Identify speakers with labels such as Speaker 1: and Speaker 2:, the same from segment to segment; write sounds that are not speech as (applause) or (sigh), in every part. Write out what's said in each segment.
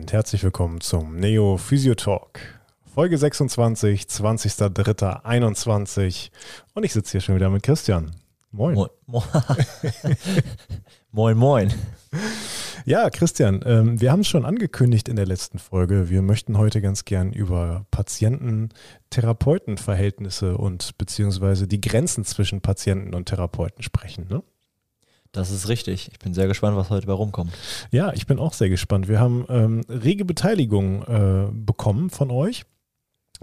Speaker 1: und herzlich willkommen zum Neo Physio Talk. Folge 26, 20.03.21 und ich sitze hier schon wieder mit Christian.
Speaker 2: Moin. Moin, (laughs) moin. moin.
Speaker 1: Ja, Christian, ähm, wir haben es schon angekündigt in der letzten Folge. Wir möchten heute ganz gern über Patienten-Therapeuten-Verhältnisse und beziehungsweise die Grenzen zwischen Patienten und Therapeuten sprechen. Ne?
Speaker 2: Das ist richtig. Ich bin sehr gespannt, was heute bei rumkommt.
Speaker 1: Ja, ich bin auch sehr gespannt. Wir haben ähm, rege Beteiligung äh, bekommen von euch.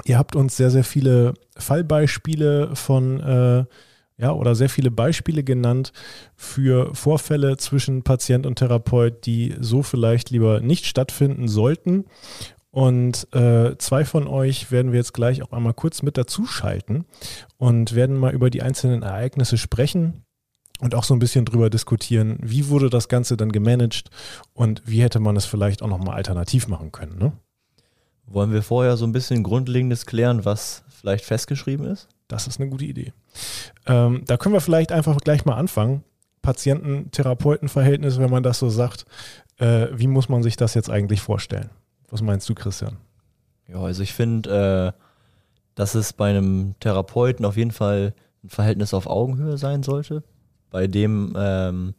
Speaker 1: Ihr habt uns sehr, sehr viele Fallbeispiele von, äh, ja, oder sehr viele Beispiele genannt für Vorfälle zwischen Patient und Therapeut, die so vielleicht lieber nicht stattfinden sollten. Und äh, zwei von euch werden wir jetzt gleich auch einmal kurz mit dazuschalten und werden mal über die einzelnen Ereignisse sprechen und auch so ein bisschen drüber diskutieren, wie wurde das Ganze dann gemanagt und wie hätte man es vielleicht auch nochmal alternativ machen können. Ne?
Speaker 2: Wollen wir vorher so ein bisschen Grundlegendes klären, was vielleicht festgeschrieben ist?
Speaker 1: Das ist eine gute Idee. Ähm, da können wir vielleicht einfach gleich mal anfangen. Patienten-Therapeuten-Verhältnis, wenn man das so sagt. Äh, wie muss man sich das jetzt eigentlich vorstellen? Was meinst du, Christian?
Speaker 2: Ja, also ich finde, äh, dass es bei einem Therapeuten auf jeden Fall ein Verhältnis auf Augenhöhe sein sollte bei dem ähm,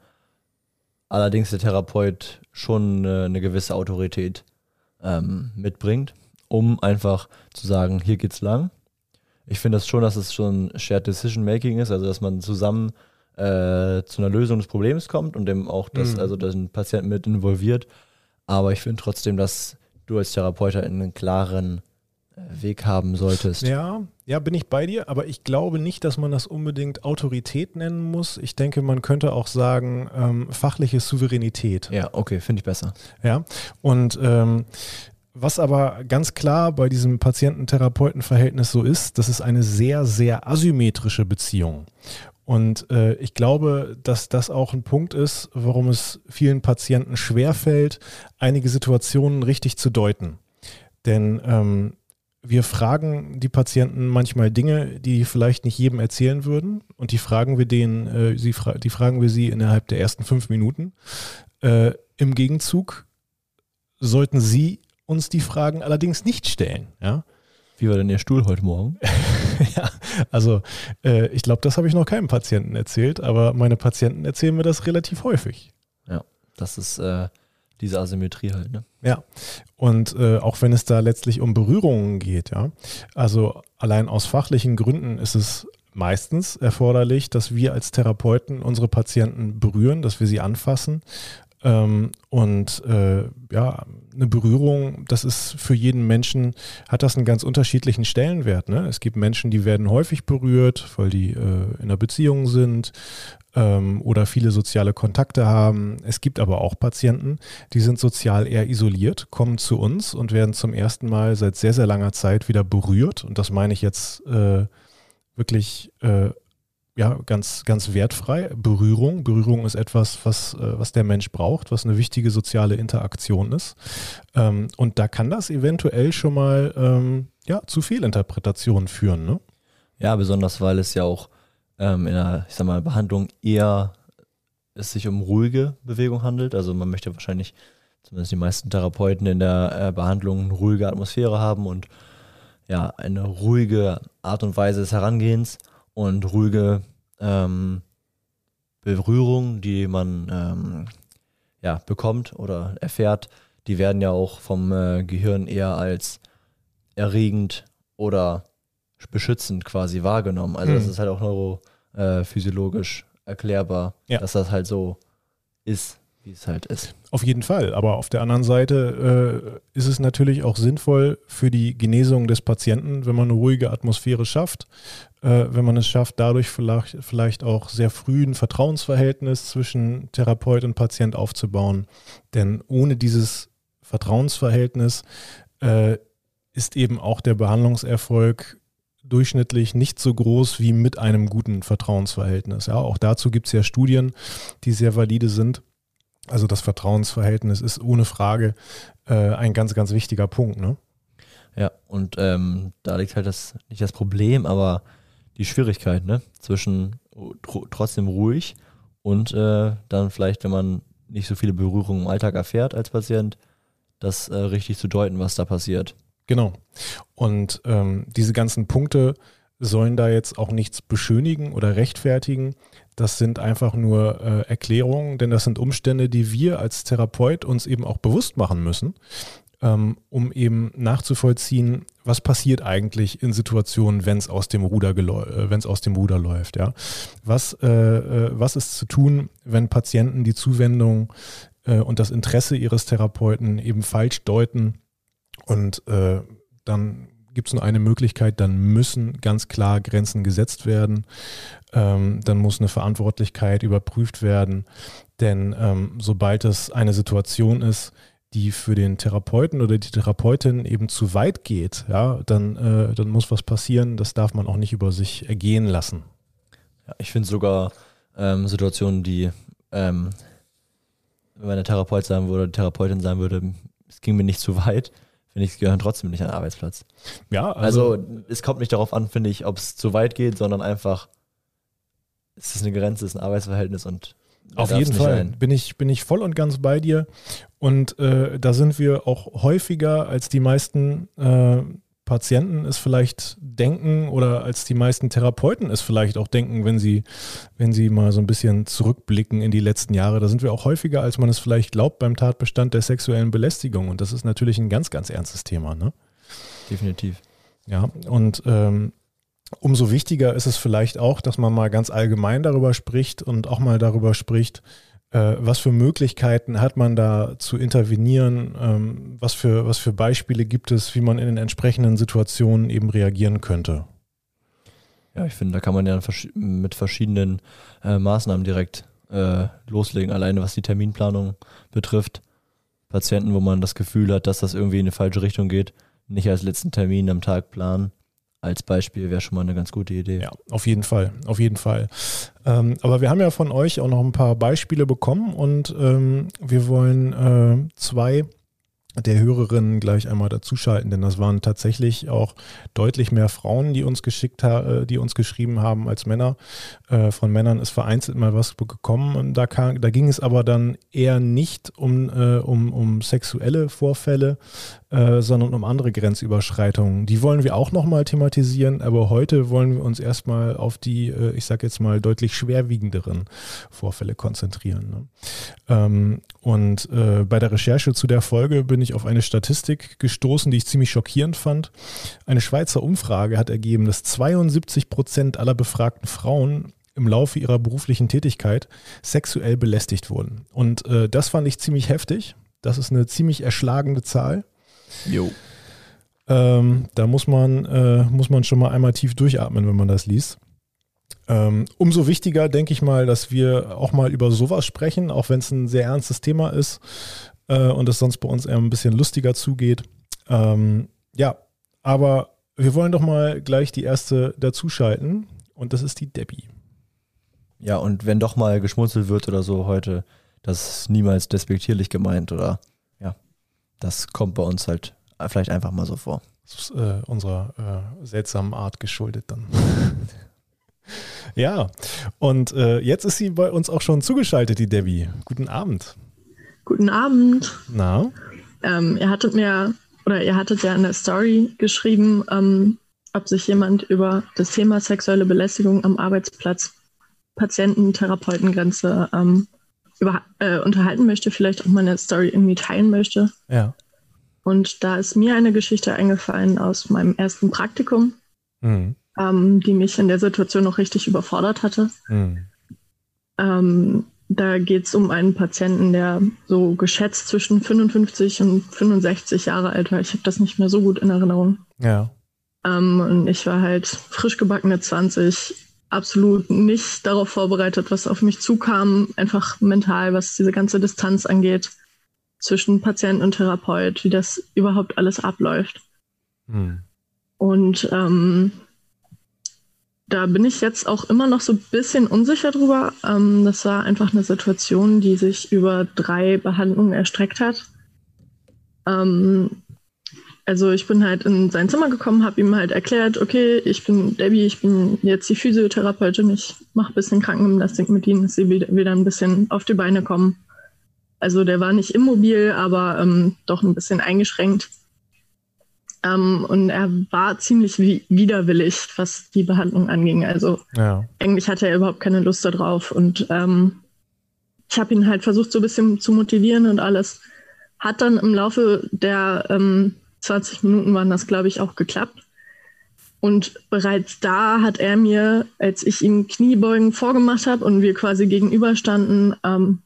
Speaker 2: allerdings der Therapeut schon äh, eine gewisse Autorität ähm, mitbringt, um einfach zu sagen, hier geht's lang. Ich finde das schon, dass es schon Shared Decision Making ist, also dass man zusammen äh, zu einer Lösung des Problems kommt und dem auch das, mhm. also den Patienten mit involviert. Aber ich finde trotzdem, dass du als Therapeut einen klaren Weg haben solltest.
Speaker 1: Ja, ja, bin ich bei dir, aber ich glaube nicht, dass man das unbedingt Autorität nennen muss. Ich denke, man könnte auch sagen, ähm, fachliche Souveränität.
Speaker 2: Ja, okay, finde ich besser.
Speaker 1: Ja, und ähm, was aber ganz klar bei diesem Patienten-Therapeuten-Verhältnis so ist, das ist eine sehr, sehr asymmetrische Beziehung. Und äh, ich glaube, dass das auch ein Punkt ist, warum es vielen Patienten schwerfällt, einige Situationen richtig zu deuten. Denn ähm, wir fragen die Patienten manchmal Dinge, die vielleicht nicht jedem erzählen würden. Und die fragen wir denen, äh, sie fra die fragen wir sie innerhalb der ersten fünf Minuten. Äh, Im Gegenzug sollten sie uns die Fragen allerdings nicht stellen. Ja?
Speaker 2: Wie war denn Ihr Stuhl heute Morgen? (laughs)
Speaker 1: ja, also äh, ich glaube, das habe ich noch keinem Patienten erzählt, aber meine Patienten erzählen mir das relativ häufig.
Speaker 2: Ja, das ist äh, diese Asymmetrie halt, ne?
Speaker 1: Ja. Und äh, auch wenn es da letztlich um Berührungen geht, ja. Also allein aus fachlichen Gründen ist es meistens erforderlich, dass wir als Therapeuten unsere Patienten berühren, dass wir sie anfassen. Ähm, und äh, ja, eine Berührung, das ist für jeden Menschen, hat das einen ganz unterschiedlichen Stellenwert. Ne? Es gibt Menschen, die werden häufig berührt, weil die äh, in einer Beziehung sind ähm, oder viele soziale Kontakte haben. Es gibt aber auch Patienten, die sind sozial eher isoliert, kommen zu uns und werden zum ersten Mal seit sehr, sehr langer Zeit wieder berührt. Und das meine ich jetzt äh, wirklich äh, ja, ganz, ganz wertfrei. Berührung. Berührung ist etwas, was, äh, was der Mensch braucht, was eine wichtige soziale Interaktion ist. Ähm, und da kann das eventuell schon mal ähm, ja, zu Fehlinterpretationen führen. Ne?
Speaker 2: Ja, besonders weil es ja auch ähm, in einer, ich sag mal, Behandlung eher es sich um ruhige Bewegung handelt. Also man möchte wahrscheinlich, zumindest die meisten Therapeuten in der äh, Behandlung, eine ruhige Atmosphäre haben und ja, eine ruhige Art und Weise des Herangehens und ruhige ähm, Berührung, die man ähm, ja, bekommt oder erfährt, die werden ja auch vom äh, Gehirn eher als erregend oder beschützend quasi wahrgenommen. Also mhm. das ist halt auch neurophysiologisch äh, erklärbar, ja. dass das halt so ist, wie es halt ist.
Speaker 1: Auf jeden Fall. Aber auf der anderen Seite äh, ist es natürlich auch sinnvoll für die Genesung des Patienten, wenn man eine ruhige Atmosphäre schafft, äh, wenn man es schafft, dadurch vielleicht, vielleicht auch sehr früh ein Vertrauensverhältnis zwischen Therapeut und Patient aufzubauen. Denn ohne dieses Vertrauensverhältnis äh, ist eben auch der Behandlungserfolg durchschnittlich nicht so groß wie mit einem guten Vertrauensverhältnis. Ja, auch dazu gibt es ja Studien, die sehr valide sind. Also das Vertrauensverhältnis ist ohne Frage äh, ein ganz, ganz wichtiger Punkt. Ne?
Speaker 2: Ja, und ähm, da liegt halt das nicht das Problem, aber die Schwierigkeit ne? zwischen trotzdem ruhig und äh, dann vielleicht, wenn man nicht so viele Berührungen im Alltag erfährt als Patient, das äh, richtig zu deuten, was da passiert.
Speaker 1: Genau. Und ähm, diese ganzen Punkte sollen da jetzt auch nichts beschönigen oder rechtfertigen. Das sind einfach nur äh, Erklärungen, denn das sind Umstände, die wir als Therapeut uns eben auch bewusst machen müssen, ähm, um eben nachzuvollziehen, was passiert eigentlich in Situationen, wenn es aus dem Ruder äh, wenn es aus dem Ruder läuft. Ja, was äh, äh, was ist zu tun, wenn Patienten die Zuwendung äh, und das Interesse ihres Therapeuten eben falsch deuten und äh, dann gibt es nur eine Möglichkeit, dann müssen ganz klar Grenzen gesetzt werden. Ähm, dann muss eine Verantwortlichkeit überprüft werden. Denn ähm, sobald es eine Situation ist, die für den Therapeuten oder die Therapeutin eben zu weit geht, ja, dann, äh, dann muss was passieren. Das darf man auch nicht über sich ergehen lassen.
Speaker 2: Ja, ich finde sogar ähm, Situationen, die, ähm, wenn der Therapeut sagen würde, Therapeutin sagen würde, es ging mir nicht zu weit, finde ich, gehören trotzdem nicht an den Arbeitsplatz. Ja, also, also es kommt nicht darauf an, finde ich, ob es zu weit geht, sondern einfach, es ist eine Grenze, es ist ein Arbeitsverhältnis und
Speaker 1: auf jeden Fall bin ich, bin ich voll und ganz bei dir. Und äh, da sind wir auch häufiger als die meisten äh, Patienten es vielleicht denken oder als die meisten Therapeuten es vielleicht auch denken, wenn sie, wenn sie mal so ein bisschen zurückblicken in die letzten Jahre. Da sind wir auch häufiger, als man es vielleicht glaubt, beim Tatbestand der sexuellen Belästigung. Und das ist natürlich ein ganz, ganz ernstes Thema. Ne?
Speaker 2: Definitiv.
Speaker 1: Ja, und ähm, umso wichtiger ist es vielleicht auch, dass man mal ganz allgemein darüber spricht und auch mal darüber spricht, was für Möglichkeiten hat man da zu intervenieren, ähm, was, für, was für Beispiele gibt es, wie man in den entsprechenden Situationen eben reagieren könnte.
Speaker 2: Ja, ich finde, da kann man ja mit verschiedenen äh, Maßnahmen direkt äh, loslegen, alleine was die Terminplanung betrifft. Patienten, wo man das Gefühl hat, dass das irgendwie in eine falsche Richtung geht, nicht als letzten Termin am Tag planen, als Beispiel wäre schon mal eine ganz gute Idee.
Speaker 1: Ja, auf jeden Fall, auf jeden Fall. Ähm, aber wir haben ja von euch auch noch ein paar Beispiele bekommen und ähm, wir wollen äh, zwei der Hörerinnen gleich einmal dazuschalten, denn das waren tatsächlich auch deutlich mehr Frauen, die uns geschickt haben, äh, die uns geschrieben haben als Männer. Äh, von Männern ist vereinzelt mal was gekommen. Da, kam, da ging es aber dann eher nicht um, äh, um, um sexuelle Vorfälle, sondern um andere Grenzüberschreitungen. Die wollen wir auch nochmal thematisieren, aber heute wollen wir uns erstmal auf die, ich sage jetzt mal, deutlich schwerwiegenderen Vorfälle konzentrieren. Ne? Ähm, und bei der Recherche zu der Folge bin ich auf eine Statistik gestoßen, die ich ziemlich schockierend fand. Eine Schweizer Umfrage hat ergeben, dass 72 Prozent aller befragten Frauen im Laufe ihrer beruflichen Tätigkeit sexuell belästigt wurden. Und äh, das fand ich ziemlich heftig. Das ist eine ziemlich erschlagende Zahl.
Speaker 2: Jo.
Speaker 1: Ähm, da muss man, äh, muss man schon mal einmal tief durchatmen, wenn man das liest. Ähm, umso wichtiger, denke ich mal, dass wir auch mal über sowas sprechen, auch wenn es ein sehr ernstes Thema ist äh, und es sonst bei uns eher ein bisschen lustiger zugeht. Ähm, ja, aber wir wollen doch mal gleich die erste dazuschalten und das ist die Debbie.
Speaker 2: Ja, und wenn doch mal geschmunzelt wird oder so heute, das ist niemals despektierlich gemeint oder das kommt bei uns halt vielleicht einfach mal so vor. Das
Speaker 1: ist äh, unserer äh, seltsamen Art geschuldet dann. (laughs) ja, und äh, jetzt ist sie bei uns auch schon zugeschaltet, die Debbie. Guten Abend.
Speaker 3: Guten Abend.
Speaker 1: Na?
Speaker 3: Ähm, ihr hattet mir, oder ihr hattet ja in der Story geschrieben, ähm, ob sich jemand über das Thema sexuelle Belästigung am Arbeitsplatz Patienten-Therapeutengrenze ähm, über, äh, unterhalten möchte, vielleicht auch meine Story irgendwie teilen möchte.
Speaker 1: Ja.
Speaker 3: Und da ist mir eine Geschichte eingefallen aus meinem ersten Praktikum, mhm. ähm, die mich in der Situation noch richtig überfordert hatte. Mhm. Ähm, da geht es um einen Patienten, der so geschätzt zwischen 55 und 65 Jahre alt war. Ich habe das nicht mehr so gut in Erinnerung.
Speaker 1: Ja.
Speaker 3: Ähm, und ich war halt frisch gebackene 20, absolut nicht darauf vorbereitet, was auf mich zukam, einfach mental, was diese ganze Distanz angeht zwischen Patient und Therapeut, wie das überhaupt alles abläuft. Hm. Und ähm, da bin ich jetzt auch immer noch so ein bisschen unsicher drüber. Ähm, das war einfach eine Situation, die sich über drei Behandlungen erstreckt hat. Ähm, also ich bin halt in sein Zimmer gekommen, habe ihm halt erklärt, okay, ich bin Debbie, ich bin jetzt die Physiotherapeutin, ich mache ein bisschen Krankengymnastik mit ihnen, dass sie wieder, wieder ein bisschen auf die Beine kommen. Also der war nicht immobil, aber ähm, doch ein bisschen eingeschränkt. Ähm, und er war ziemlich widerwillig, was die Behandlung anging. Also ja. eigentlich hatte er überhaupt keine Lust darauf. Und ähm, ich habe ihn halt versucht, so ein bisschen zu motivieren und alles. Hat dann im Laufe der ähm, 20 Minuten waren das, glaube ich, auch geklappt. Und bereits da hat er mir, als ich ihm Kniebeugen vorgemacht habe und wir quasi gegenüberstanden, ähm,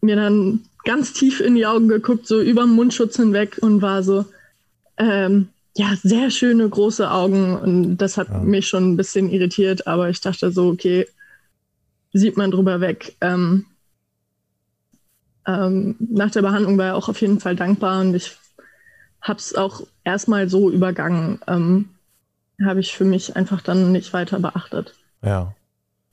Speaker 3: mir dann ganz tief in die Augen geguckt, so über den Mundschutz hinweg und war so, ähm, ja, sehr schöne große Augen und das hat ja. mich schon ein bisschen irritiert, aber ich dachte so, okay, sieht man drüber weg. Ähm, ähm, nach der Behandlung war er auch auf jeden Fall dankbar und ich habe es auch erstmal so übergangen. Ähm, habe ich für mich einfach dann nicht weiter beachtet.
Speaker 1: Ja.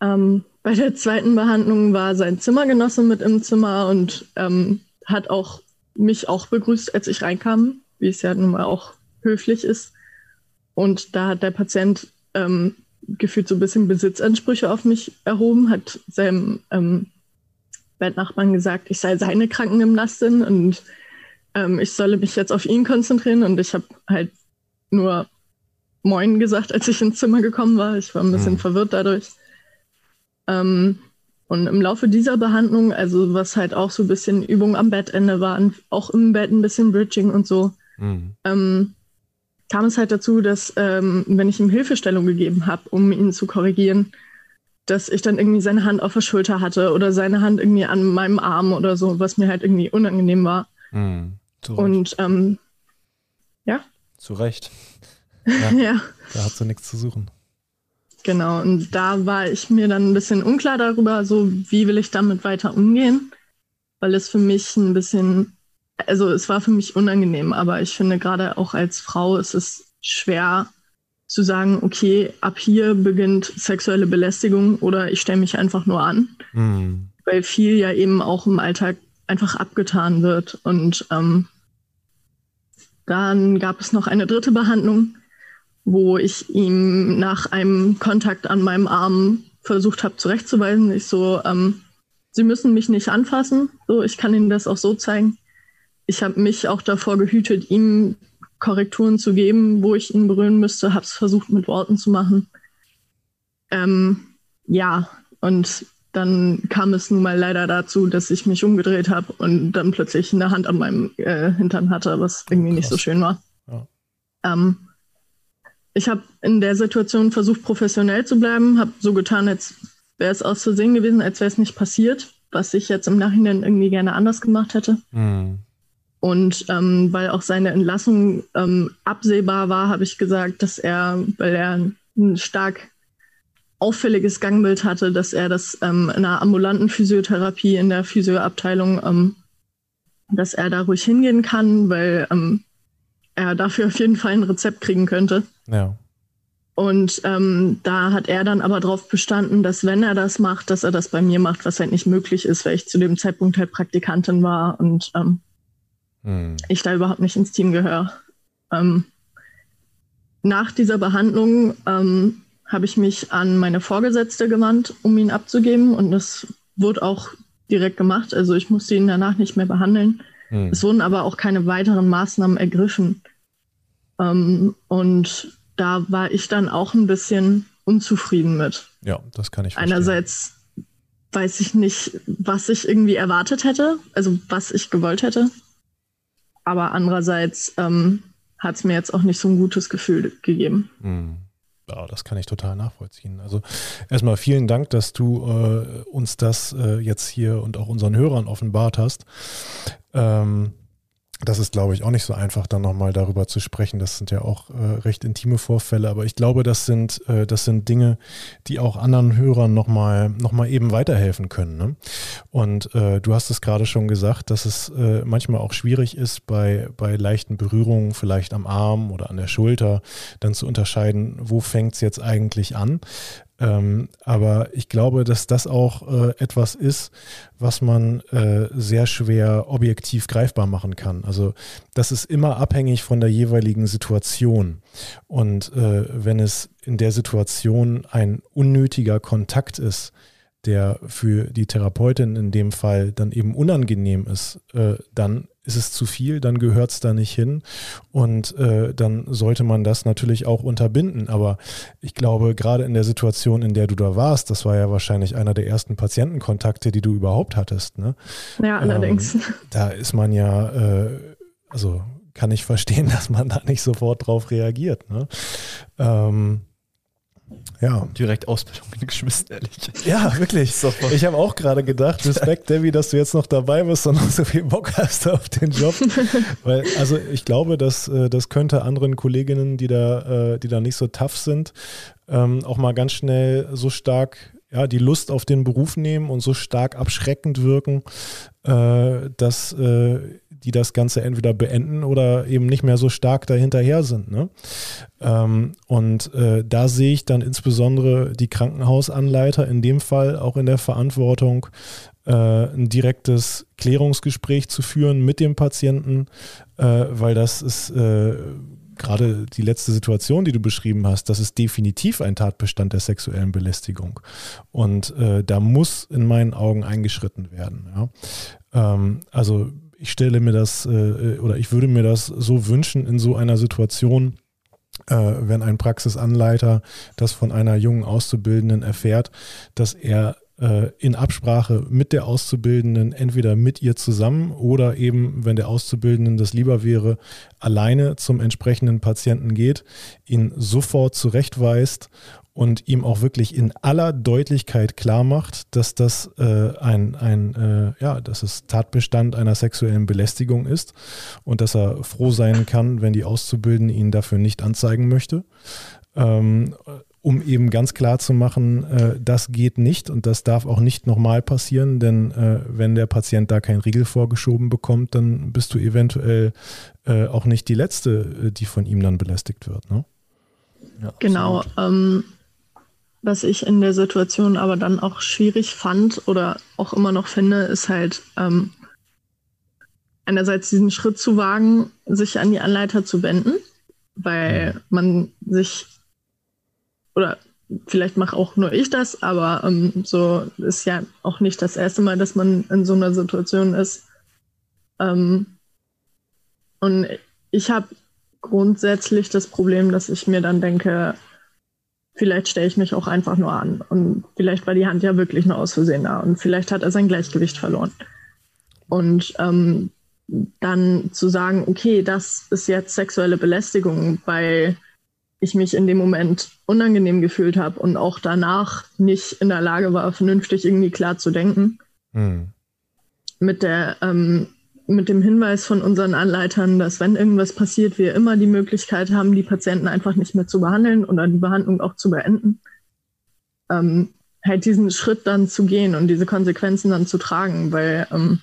Speaker 3: Ähm, bei der zweiten Behandlung war sein Zimmergenosse mit im Zimmer und ähm, hat auch mich auch begrüßt, als ich reinkam, wie es ja nun mal auch höflich ist. Und da hat der Patient ähm, gefühlt so ein bisschen Besitzansprüche auf mich erhoben, hat seinem ähm, Bettnachbarn gesagt, ich sei seine Krankengymnastin und ähm, ich solle mich jetzt auf ihn konzentrieren und ich habe halt nur Moin gesagt, als ich ins Zimmer gekommen war. Ich war ein bisschen mhm. verwirrt dadurch. Ähm, und im Laufe dieser Behandlung, also was halt auch so ein bisschen Übung am Bettende war, auch im Bett ein bisschen Bridging und so, mhm. ähm, kam es halt dazu, dass ähm, wenn ich ihm Hilfestellung gegeben habe, um ihn zu korrigieren, dass ich dann irgendwie seine Hand auf der Schulter hatte oder seine Hand irgendwie an meinem Arm oder so, was mir halt irgendwie unangenehm war. Mhm. Und ähm, ja.
Speaker 1: Zu Recht. (laughs)
Speaker 3: Ja, ja.
Speaker 1: Da hat sie nichts zu suchen.
Speaker 3: Genau, und da war ich mir dann ein bisschen unklar darüber, so wie will ich damit weiter umgehen, weil es für mich ein bisschen, also es war für mich unangenehm, aber ich finde gerade auch als Frau ist es schwer zu sagen, okay, ab hier beginnt sexuelle Belästigung oder ich stelle mich einfach nur an, mhm. weil viel ja eben auch im Alltag einfach abgetan wird und ähm, dann gab es noch eine dritte Behandlung, wo ich ihm nach einem Kontakt an meinem Arm versucht habe zurechtzuweisen. Ich so, ähm, Sie müssen mich nicht anfassen. So, ich kann Ihnen das auch so zeigen. Ich habe mich auch davor gehütet, ihm Korrekturen zu geben, wo ich ihn berühren müsste. Habe es versucht mit Worten zu machen. Ähm, ja, und dann kam es nun mal leider dazu, dass ich mich umgedreht habe und dann plötzlich eine Hand an meinem äh, Hintern hatte, was irgendwie Krass. nicht so schön war. Ja. Ähm, ich habe in der Situation versucht, professionell zu bleiben, habe so getan, als wäre es aus Versehen gewesen, als wäre es nicht passiert, was ich jetzt im Nachhinein irgendwie gerne anders gemacht hätte. Mhm. Und ähm, weil auch seine Entlassung ähm, absehbar war, habe ich gesagt, dass er, weil er ein stark auffälliges Gangbild hatte, dass er das ähm, in einer ambulanten Physiotherapie in der Physioabteilung, ähm, dass er da ruhig hingehen kann, weil ähm, er dafür auf jeden Fall ein Rezept kriegen könnte.
Speaker 1: Ja.
Speaker 3: Und ähm, da hat er dann aber darauf bestanden, dass wenn er das macht, dass er das bei mir macht, was halt nicht möglich ist, weil ich zu dem Zeitpunkt halt Praktikantin war und ähm, hm. ich da überhaupt nicht ins Team gehöre. Ähm, nach dieser Behandlung habe ich mich an meine Vorgesetzte gewandt, um ihn abzugeben. Und das wurde auch direkt gemacht. Also ich musste ihn danach nicht mehr behandeln. Hm. Es wurden aber auch keine weiteren Maßnahmen ergriffen. Ähm, und da war ich dann auch ein bisschen unzufrieden mit.
Speaker 1: Ja, das kann ich verstehen.
Speaker 3: Einerseits weiß ich nicht, was ich irgendwie erwartet hätte, also was ich gewollt hätte. Aber andererseits ähm, hat es mir jetzt auch nicht so ein gutes Gefühl gegeben.
Speaker 1: Hm. Ja, das kann ich total nachvollziehen. Also erstmal vielen Dank, dass du äh, uns das äh, jetzt hier und auch unseren Hörern offenbart hast. Ähm, das ist, glaube ich, auch nicht so einfach, dann nochmal darüber zu sprechen. Das sind ja auch äh, recht intime Vorfälle, aber ich glaube, das sind, äh, das sind Dinge, die auch anderen Hörern nochmal noch mal eben weiterhelfen können. Ne? Und äh, du hast es gerade schon gesagt, dass es äh, manchmal auch schwierig ist, bei, bei leichten Berührungen, vielleicht am Arm oder an der Schulter, dann zu unterscheiden, wo fängt es jetzt eigentlich an. Ähm, aber ich glaube, dass das auch äh, etwas ist, was man äh, sehr schwer objektiv greifbar machen kann. Also das ist immer abhängig von der jeweiligen Situation. Und äh, wenn es in der Situation ein unnötiger Kontakt ist, der für die Therapeutin in dem Fall dann eben unangenehm ist, äh, dann ist es zu viel, dann gehört es da nicht hin und äh, dann sollte man das natürlich auch unterbinden. Aber ich glaube, gerade in der Situation, in der du da warst, das war ja wahrscheinlich einer der ersten Patientenkontakte, die du überhaupt hattest. Ne?
Speaker 3: Ja, allerdings. Ähm, (laughs)
Speaker 1: da ist man ja, äh, also kann ich verstehen, (laughs) dass man da nicht sofort drauf reagiert. Ne? Ähm,
Speaker 2: ja. Direkt Ausbildung (laughs) geschmissen, ehrlich.
Speaker 1: Ja, wirklich. Ich habe auch gerade gedacht, Respekt, Debbie, dass du jetzt noch dabei bist und noch so viel Bock hast auf den Job. (laughs) Weil, also ich glaube, dass äh, das könnte anderen Kolleginnen, die da, äh, die da nicht so tough sind, ähm, auch mal ganz schnell so stark ja, die Lust auf den Beruf nehmen und so stark abschreckend wirken, äh, dass die das Ganze entweder beenden oder eben nicht mehr so stark dahinterher sind. Ne? Ähm, und äh, da sehe ich dann insbesondere die Krankenhausanleiter in dem Fall auch in der Verantwortung, äh, ein direktes Klärungsgespräch zu führen mit dem Patienten, äh, weil das ist äh, gerade die letzte Situation, die du beschrieben hast, das ist definitiv ein Tatbestand der sexuellen Belästigung. Und äh, da muss in meinen Augen eingeschritten werden. Ja? Ähm, also ich stelle mir das äh, oder ich würde mir das so wünschen in so einer Situation, äh, wenn ein Praxisanleiter das von einer jungen Auszubildenden erfährt, dass er äh, in Absprache mit der Auszubildenden, entweder mit ihr zusammen oder eben, wenn der Auszubildenden das lieber wäre, alleine zum entsprechenden Patienten geht, ihn sofort zurechtweist und ihm auch wirklich in aller Deutlichkeit klar macht, dass das äh, ein, ein äh, ja, dass es Tatbestand einer sexuellen Belästigung ist und dass er froh sein kann, wenn die Auszubildende ihn dafür nicht anzeigen möchte. Ähm, um eben ganz klar zu machen, äh, das geht nicht und das darf auch nicht nochmal passieren, denn äh, wenn der Patient da kein Riegel vorgeschoben bekommt, dann bist du eventuell äh, auch nicht die Letzte, äh, die von ihm dann belästigt wird. Ne?
Speaker 3: Ja, genau. Ähm, was ich in der Situation aber dann auch schwierig fand oder auch immer noch finde, ist halt ähm, einerseits diesen Schritt zu wagen, sich an die Anleiter zu wenden, weil man sich oder vielleicht mache auch nur ich das, aber ähm, so ist ja auch nicht das erste Mal, dass man in so einer Situation ist. Ähm, und ich habe grundsätzlich das Problem, dass ich mir dann denke, vielleicht stelle ich mich auch einfach nur an. Und vielleicht war die Hand ja wirklich nur aus Versehen da und vielleicht hat er sein Gleichgewicht verloren. Und ähm, dann zu sagen, okay, das ist jetzt sexuelle Belästigung, weil ich mich in dem Moment unangenehm gefühlt habe und auch danach nicht in der Lage war, vernünftig irgendwie klar zu denken. Hm. Mit, der, ähm, mit dem Hinweis von unseren Anleitern, dass wenn irgendwas passiert, wir immer die Möglichkeit haben, die Patienten einfach nicht mehr zu behandeln oder die Behandlung auch zu beenden. Ähm, halt diesen Schritt dann zu gehen und diese Konsequenzen dann zu tragen, weil ähm,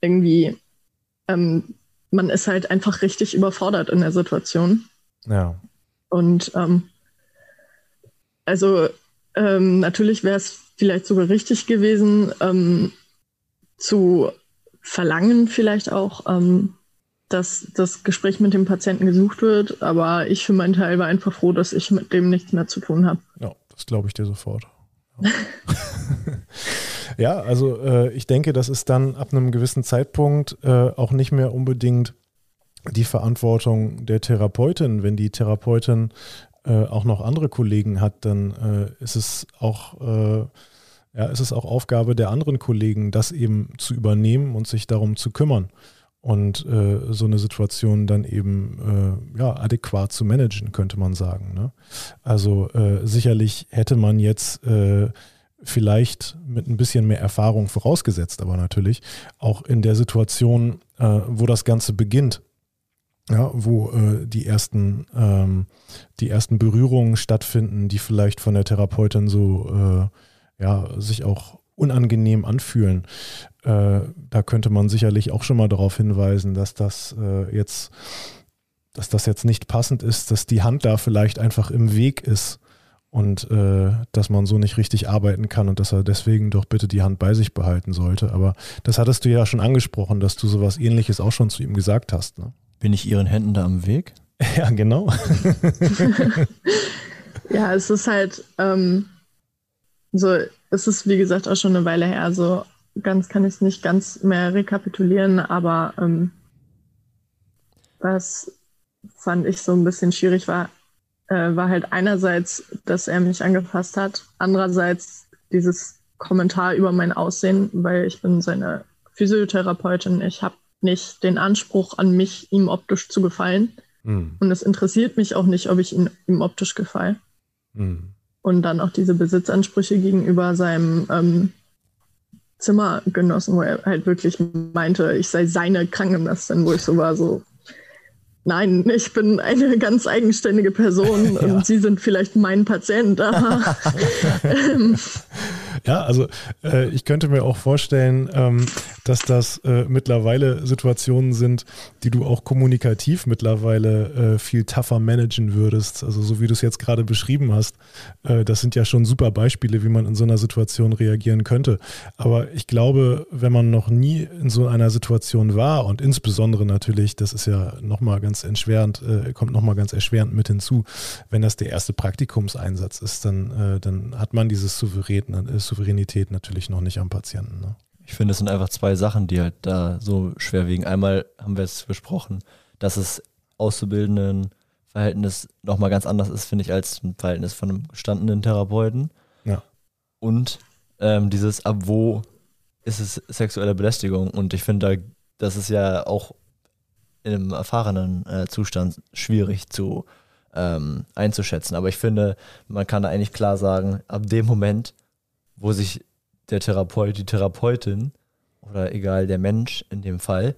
Speaker 3: irgendwie ähm, man ist halt einfach richtig überfordert in der Situation.
Speaker 1: Ja.
Speaker 3: Und ähm, also ähm, natürlich wäre es vielleicht sogar richtig gewesen, ähm, zu verlangen vielleicht auch, ähm, dass das Gespräch mit dem Patienten gesucht wird. Aber ich für meinen Teil war einfach froh, dass ich mit dem nichts mehr zu tun habe.
Speaker 1: Ja, das glaube ich dir sofort. (laughs) ja, also äh, ich denke, das ist dann ab einem gewissen Zeitpunkt äh, auch nicht mehr unbedingt die Verantwortung der Therapeutin. Wenn die Therapeutin äh, auch noch andere Kollegen hat, dann äh, ist es auch äh, ja, ist es auch Aufgabe der anderen Kollegen, das eben zu übernehmen und sich darum zu kümmern und äh, so eine Situation dann eben äh, ja, adäquat zu managen, könnte man sagen. Ne? Also äh, sicherlich hätte man jetzt vielleicht mit ein bisschen mehr Erfahrung vorausgesetzt, aber natürlich auch in der Situation, wo das Ganze beginnt, ja, wo äh, die ersten ähm, die ersten Berührungen stattfinden, die vielleicht von der Therapeutin so äh, ja sich auch unangenehm anfühlen. Äh, da könnte man sicherlich auch schon mal darauf hinweisen, dass das äh, jetzt dass das jetzt nicht passend ist, dass die Hand da vielleicht einfach im Weg ist und äh, dass man so nicht richtig arbeiten kann und dass er deswegen doch bitte die Hand bei sich behalten sollte. Aber das hattest du ja schon angesprochen, dass du sowas ähnliches auch schon zu ihm gesagt hast. Ne?
Speaker 2: Bin ich Ihren Händen da am Weg? (laughs)
Speaker 1: Ja, genau. (laughs)
Speaker 3: ja, es ist halt ähm, so, es ist wie gesagt auch schon eine Weile her. Also ganz kann ich es nicht ganz mehr rekapitulieren, aber ähm, was fand ich so ein bisschen schwierig war, äh, war halt einerseits, dass er mich angefasst hat, andererseits dieses Kommentar über mein Aussehen, weil ich bin seine Physiotherapeutin. Ich habe nicht den Anspruch an mich, ihm optisch zu gefallen. Mhm. Und es interessiert mich auch nicht, ob ich ihn, ihm optisch gefalle. Mhm. Und dann auch diese Besitzansprüche gegenüber seinem ähm, Zimmergenossen, wo er halt wirklich meinte, ich sei seine Krankengymnastin, wo ich so war, so, nein, ich bin eine ganz eigenständige Person (laughs) ja. und Sie sind vielleicht mein Patient, aber (laughs)
Speaker 1: ähm, ja, also äh, ich könnte mir auch vorstellen, ähm, dass das äh, mittlerweile Situationen sind, die du auch kommunikativ mittlerweile äh, viel tougher managen würdest. Also so wie du es jetzt gerade beschrieben hast, äh, das sind ja schon super Beispiele, wie man in so einer Situation reagieren könnte. Aber ich glaube, wenn man noch nie in so einer Situation war und insbesondere natürlich, das ist ja nochmal ganz erschwerend, äh, kommt nochmal ganz erschwerend mit hinzu, wenn das der erste Praktikumseinsatz ist, dann, äh, dann hat man dieses Souverän, Souveränität natürlich noch nicht am Patienten. Ne?
Speaker 2: Ich finde, es sind einfach zwei Sachen, die halt da so schwer wiegen. Einmal haben wir es besprochen, dass es auszubildenden Verhältnis nochmal ganz anders ist, finde ich, als ein Verhältnis von einem gestandenen Therapeuten.
Speaker 1: Ja.
Speaker 2: Und ähm, dieses, ab wo ist es sexuelle Belästigung? Und ich finde, da, das ist ja auch in einem erfahrenen äh, Zustand schwierig zu ähm, einzuschätzen. Aber ich finde, man kann da eigentlich klar sagen, ab dem Moment, wo sich der Therapeut, die Therapeutin oder egal der Mensch in dem Fall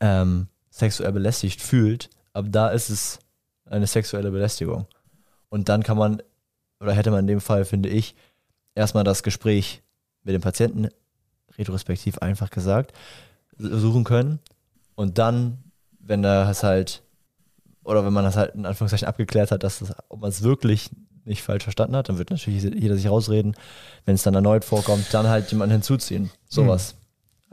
Speaker 2: ähm, sexuell belästigt fühlt, ab da ist es eine sexuelle Belästigung. Und dann kann man, oder hätte man in dem Fall, finde ich, erstmal das Gespräch mit dem Patienten retrospektiv einfach gesagt, suchen können und dann, wenn er es halt, oder wenn man das halt in Anführungszeichen abgeklärt hat, dass das, ob man es wirklich nicht falsch verstanden hat, dann wird natürlich jeder sich rausreden. Wenn es dann erneut vorkommt, dann halt jemanden hinzuziehen. Sowas. Mhm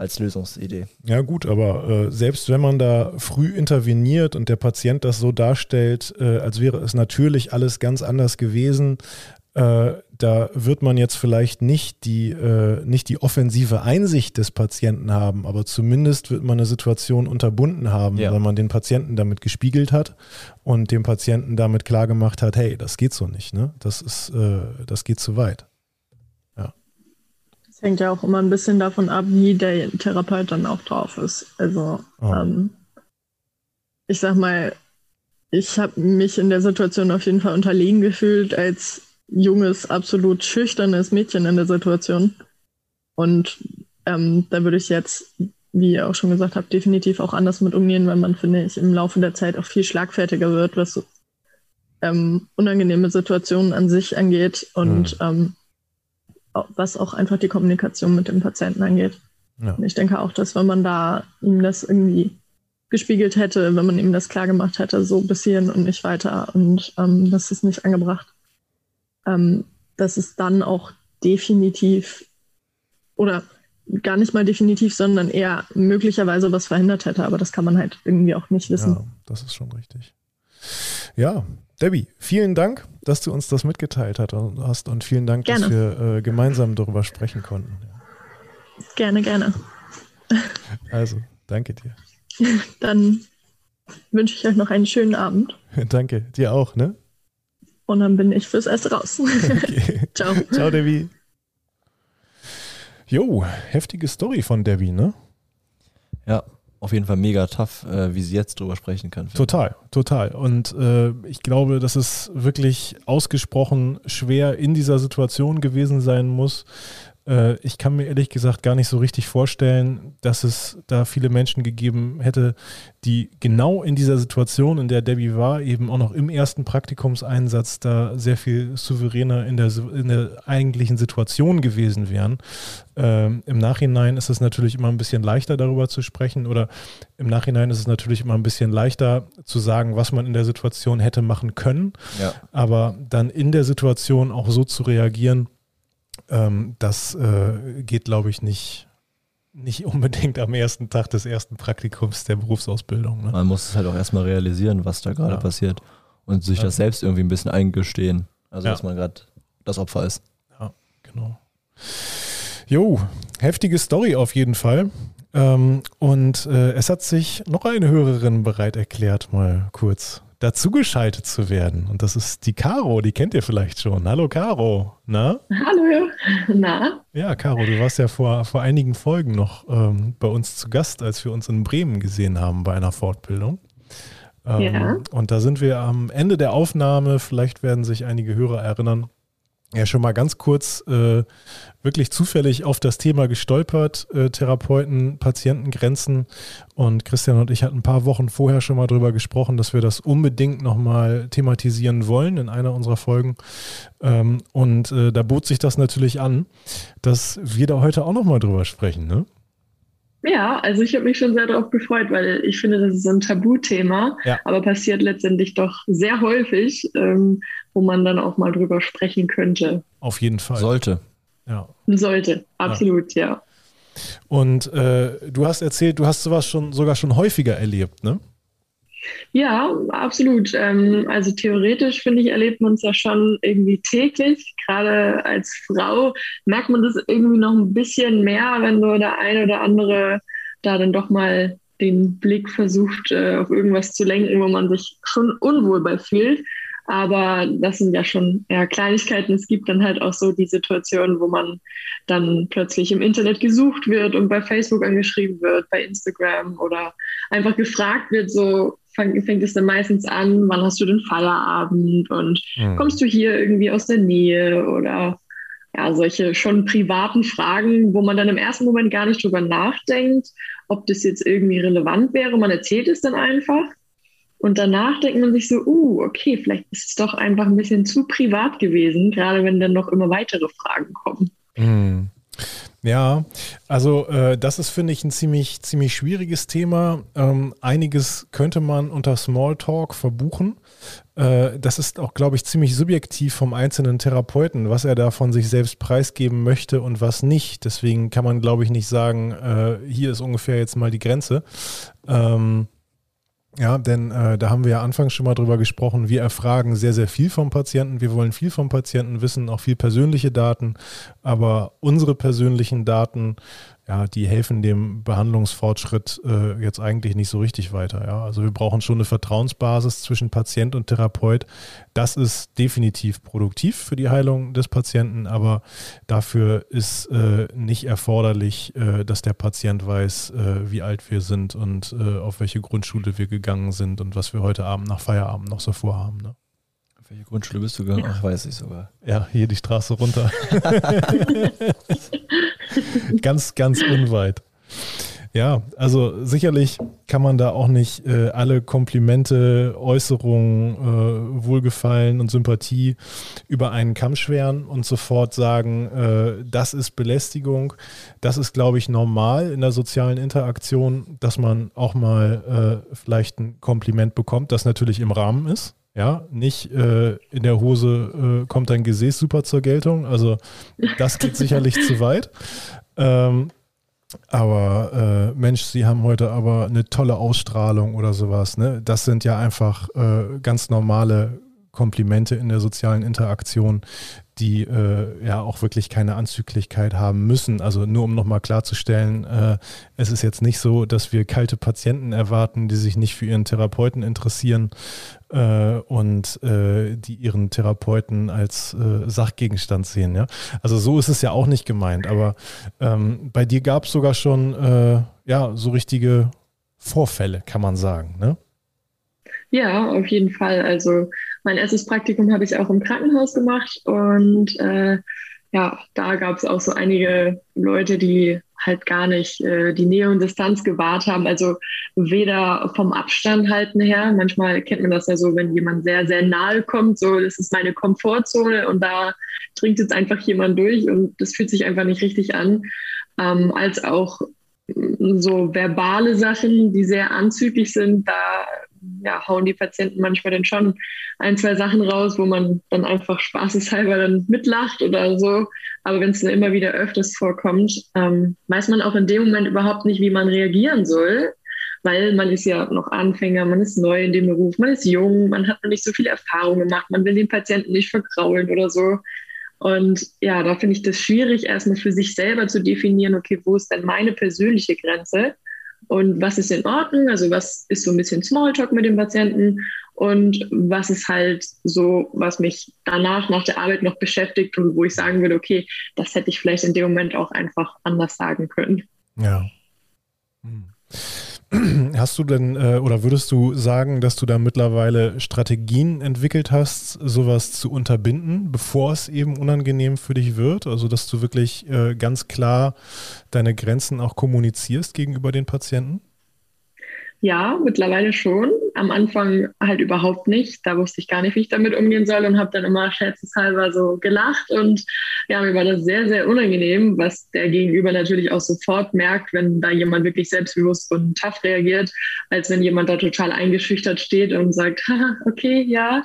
Speaker 2: als Lösungsidee.
Speaker 1: Ja gut, aber äh, selbst wenn man da früh interveniert und der Patient das so darstellt, äh, als wäre es natürlich alles ganz anders gewesen, äh, da wird man jetzt vielleicht nicht die, äh, nicht die offensive Einsicht des Patienten haben, aber zumindest wird man eine Situation unterbunden haben, ja. wenn man den Patienten damit gespiegelt hat und dem Patienten damit klargemacht hat, hey, das geht so nicht, ne? Das ist, äh, das geht zu weit.
Speaker 3: Ja. Das hängt ja auch immer ein bisschen davon ab, wie der Therapeut dann auch drauf ist. Also oh. ähm, ich sag mal, ich habe mich in der Situation auf jeden Fall unterlegen gefühlt als junges, absolut schüchternes Mädchen in der Situation. Und ähm, da würde ich jetzt, wie ihr auch schon gesagt habt, definitiv auch anders mit umgehen, weil man, finde ich, im Laufe der Zeit auch viel schlagfertiger wird, was ähm, unangenehme Situationen an sich angeht und mhm. ähm, was auch einfach die Kommunikation mit dem Patienten angeht. Ja. ich denke auch, dass wenn man da ihm das irgendwie gespiegelt hätte, wenn man ihm das klar gemacht hätte, so bis hierhin und nicht weiter und ähm, das ist nicht angebracht ähm, dass es dann auch definitiv oder gar nicht mal definitiv, sondern eher möglicherweise was verhindert hätte. Aber das kann man halt irgendwie auch nicht wissen.
Speaker 1: Ja, das ist schon richtig. Ja, Debbie, vielen Dank, dass du uns das mitgeteilt hast und vielen Dank, gerne. dass wir äh, gemeinsam darüber sprechen konnten.
Speaker 3: Gerne, gerne.
Speaker 1: Also, danke dir. (laughs)
Speaker 3: Dann wünsche ich euch noch einen schönen Abend. (laughs)
Speaker 1: danke, dir auch, ne?
Speaker 3: Und dann bin ich fürs Erste raus. (laughs) (laughs) Okay. Ciao.
Speaker 1: Ciao, Debbie. Jo, heftige Story von Debbie, ne?
Speaker 2: Ja, auf jeden Fall mega tough, äh, wie sie jetzt drüber sprechen kann.
Speaker 1: Total, total. Und äh, ich glaube, dass es wirklich ausgesprochen schwer in dieser Situation gewesen sein muss, äh, ich kann mir ehrlich gesagt gar nicht so richtig vorstellen, dass es da viele Menschen gegeben hätte, die genau in dieser Situation, in der Debbie war, eben auch noch im ersten Praktikumseinsatz da sehr viel souveräner in der, in der eigentlichen Situation gewesen wären. Ähm, Im Nachhinein ist es natürlich immer ein bisschen leichter darüber zu sprechen oder im Nachhinein ist es natürlich immer ein bisschen leichter zu sagen, was man in der Situation hätte machen können. Ja. Aber dann in der Situation auch so zu reagieren, ähm, das äh, geht, glaube ich, nicht, nicht (laughs) unbedingt am ersten Tag des ersten Praktikums der Berufsausbildung. Ne?
Speaker 2: Man muss es halt auch erstmal realisieren, was da gerade ja. passiert und sich ja. das selbst irgendwie ein bisschen eingestehen. Also, dass man gerade das Opfer ist.
Speaker 1: Ja, genau. Jo, heftige Story auf jeden Fall. Ähm, und äh, es hat sich noch eine Hörerin bereit erklärt, mal kurz dazugeschaltet zu werden. Und das ist die Caro, die kennt ihr vielleicht schon. Hallo Caro, na?
Speaker 4: Hallo, na?
Speaker 1: Ja, Caro, du warst ja vor, vor einigen Folgen noch ähm, bei uns zu Gast, als wir uns in Bremen gesehen haben bei einer Fortbildung. Ähm, ja. Und da sind wir am Ende der Aufnahme, vielleicht werden sich einige Hörer erinnern, ja schon mal ganz kurz äh, wirklich zufällig auf das Thema gestolpert, äh, Therapeuten, Patientengrenzen. Und Christian und ich hatten ein paar Wochen vorher schon mal drüber gesprochen, dass wir das unbedingt nochmal thematisieren wollen in einer unserer Folgen. Ähm, und äh, da bot sich das natürlich an, dass wir da heute auch nochmal drüber sprechen. Ne?
Speaker 4: Ja, also ich habe mich schon sehr darauf gefreut, weil ich finde, das ist so ein Tabuthema, ja. aber passiert letztendlich doch sehr häufig, ähm, wo man dann auch mal drüber sprechen könnte.
Speaker 1: Auf jeden Fall.
Speaker 2: Sollte.
Speaker 4: Ja. Sollte, absolut, ja. ja.
Speaker 1: Und äh, du hast erzählt, du hast sowas schon sogar schon häufiger erlebt, ne?
Speaker 4: Ja, absolut. Ähm, also theoretisch finde ich, erlebt man es ja schon irgendwie täglich. Gerade als Frau merkt man das irgendwie noch ein bisschen mehr, wenn nur der eine oder andere da dann doch mal den Blick versucht, äh, auf irgendwas zu lenken, wo man sich schon unwohl bei fühlt. Aber das sind ja schon eher Kleinigkeiten. Es gibt dann halt auch so die Situation, wo man dann plötzlich im Internet gesucht wird und bei Facebook angeschrieben wird, bei Instagram oder einfach gefragt wird, so fang, fängt es dann meistens an, wann hast du den Feierabend und mhm. kommst du hier irgendwie aus der Nähe oder ja, solche schon privaten Fragen, wo man dann im ersten Moment gar nicht drüber nachdenkt, ob das jetzt irgendwie relevant wäre. Man erzählt es dann einfach. Und danach denkt man sich so, uh, okay, vielleicht ist es doch einfach ein bisschen zu privat gewesen, gerade wenn dann noch immer weitere Fragen kommen.
Speaker 1: Mhm. Ja, also äh, das ist, finde ich, ein ziemlich, ziemlich schwieriges Thema. Ähm, einiges könnte man unter Smalltalk verbuchen. Äh, das ist auch, glaube ich, ziemlich subjektiv vom einzelnen Therapeuten, was er da von sich selbst preisgeben möchte und was nicht. Deswegen kann man, glaube ich, nicht sagen, äh, hier ist ungefähr jetzt mal die Grenze. Ähm, ja, denn äh, da haben wir ja anfangs schon mal drüber gesprochen. Wir erfragen sehr, sehr viel vom Patienten. Wir wollen viel vom Patienten wissen, auch viel persönliche Daten. Aber unsere persönlichen Daten ja, die helfen dem Behandlungsfortschritt äh, jetzt eigentlich nicht so richtig weiter. Ja? Also wir brauchen schon eine Vertrauensbasis zwischen Patient und Therapeut. Das ist definitiv produktiv für die Heilung des Patienten, aber dafür ist äh, nicht erforderlich, äh, dass der Patient weiß, äh, wie alt wir sind und äh, auf welche Grundschule wir gegangen sind und was wir heute Abend nach Feierabend noch so vorhaben. Ne?
Speaker 2: Welche Grundschule bist du gegangen? Ach, weiß ich sogar.
Speaker 1: Ja, hier die Straße runter. (laughs) (laughs) ganz, ganz unweit. Ja, also sicherlich kann man da auch nicht äh, alle Komplimente, Äußerungen, äh, Wohlgefallen und Sympathie über einen Kamm schweren und sofort sagen, äh, das ist Belästigung. Das ist, glaube ich, normal in der sozialen Interaktion, dass man auch mal äh, vielleicht ein Kompliment bekommt, das natürlich im Rahmen ist. Ja, nicht äh, in der Hose äh, kommt dein Gesäß super zur Geltung. Also das geht sicherlich zu weit. Ähm, aber äh, Mensch, Sie haben heute aber eine tolle Ausstrahlung oder sowas. Ne? Das sind ja einfach äh, ganz normale Komplimente in der sozialen Interaktion, die äh, ja auch wirklich keine Anzüglichkeit haben müssen. Also nur um nochmal klarzustellen, äh, es ist jetzt nicht so, dass wir kalte Patienten erwarten, die sich nicht für ihren Therapeuten interessieren äh, und äh, die ihren Therapeuten als äh, Sachgegenstand sehen. Ja? Also so ist es ja auch nicht gemeint. Aber ähm, bei dir gab es sogar schon äh, ja so richtige Vorfälle, kann man sagen. Ne?
Speaker 4: Ja, auf jeden Fall. Also mein erstes Praktikum habe ich auch im Krankenhaus gemacht und äh, ja, da gab es auch so einige Leute, die halt gar nicht äh, die Nähe und Distanz gewahrt haben. Also weder vom Abstand halten her. Manchmal kennt man das ja so, wenn jemand sehr, sehr nahe kommt, so, das ist meine Komfortzone und da dringt jetzt einfach jemand durch und das fühlt sich einfach nicht richtig an. Ähm, als auch so verbale Sachen, die sehr anzüglich sind, da ja, hauen die Patienten manchmal dann schon ein, zwei Sachen raus, wo man dann einfach spaßeshalber dann mitlacht oder so. Aber wenn es dann immer wieder öfters vorkommt, ähm, weiß man auch in dem Moment überhaupt nicht, wie man reagieren soll, weil man ist ja noch Anfänger, man ist neu in dem Beruf, man ist jung, man hat noch nicht so viel Erfahrung gemacht, man will den Patienten nicht vergraulen oder so. Und ja, da finde ich das schwierig, erstmal für sich selber zu definieren, okay, wo ist denn meine persönliche Grenze und was ist in Ordnung, also was ist so ein bisschen Smalltalk mit dem Patienten und was ist halt so, was mich danach nach der Arbeit noch beschäftigt und wo ich sagen würde, okay, das hätte ich vielleicht in dem Moment auch einfach anders sagen können.
Speaker 1: Ja. Hm. (clears throat) Hast du denn äh, oder würdest du sagen, dass du da mittlerweile Strategien entwickelt hast, sowas zu unterbinden, bevor es eben unangenehm für dich wird? Also, dass du wirklich äh, ganz klar deine Grenzen auch kommunizierst gegenüber den Patienten?
Speaker 4: Ja, mittlerweile schon. Am Anfang halt überhaupt nicht. Da wusste ich gar nicht, wie ich damit umgehen soll und habe dann immer scherzeshalber so gelacht. Und ja, mir war das sehr, sehr unangenehm, was der Gegenüber natürlich auch sofort merkt, wenn da jemand wirklich selbstbewusst und tough reagiert, als wenn jemand da total eingeschüchtert steht und sagt, (laughs) Haha, okay, ja.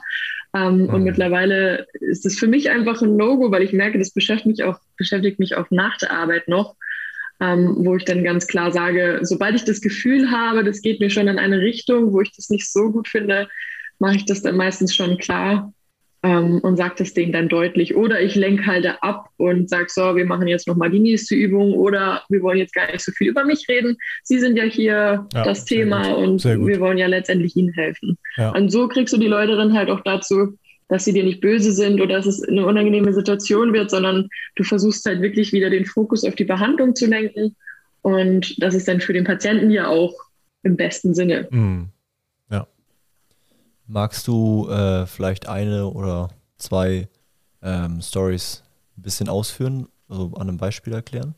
Speaker 4: Ähm, mhm. Und mittlerweile ist es für mich einfach ein No-Go, weil ich merke, das beschäftigt mich auch, beschäftigt mich auch nach der Arbeit noch ähm, wo ich dann ganz klar sage, sobald ich das Gefühl habe, das geht mir schon in eine Richtung, wo ich das nicht so gut finde, mache ich das dann meistens schon klar ähm, und sage das denen dann deutlich. Oder ich lenke halt ab und sage so, wir machen jetzt nochmal die nächste Übung oder wir wollen jetzt gar nicht so viel über mich reden. Sie sind ja hier ja, das Thema gut. und wir wollen ja letztendlich Ihnen helfen. Ja. Und so kriegst du die Leute dann halt auch dazu, dass sie dir nicht böse sind oder dass es eine unangenehme Situation wird, sondern du versuchst halt wirklich wieder den Fokus auf die Behandlung zu lenken. Und das ist dann für den Patienten ja auch im besten Sinne.
Speaker 2: Mhm. Ja. Magst du äh, vielleicht eine oder zwei ähm, Stories ein bisschen ausführen, also an einem Beispiel erklären?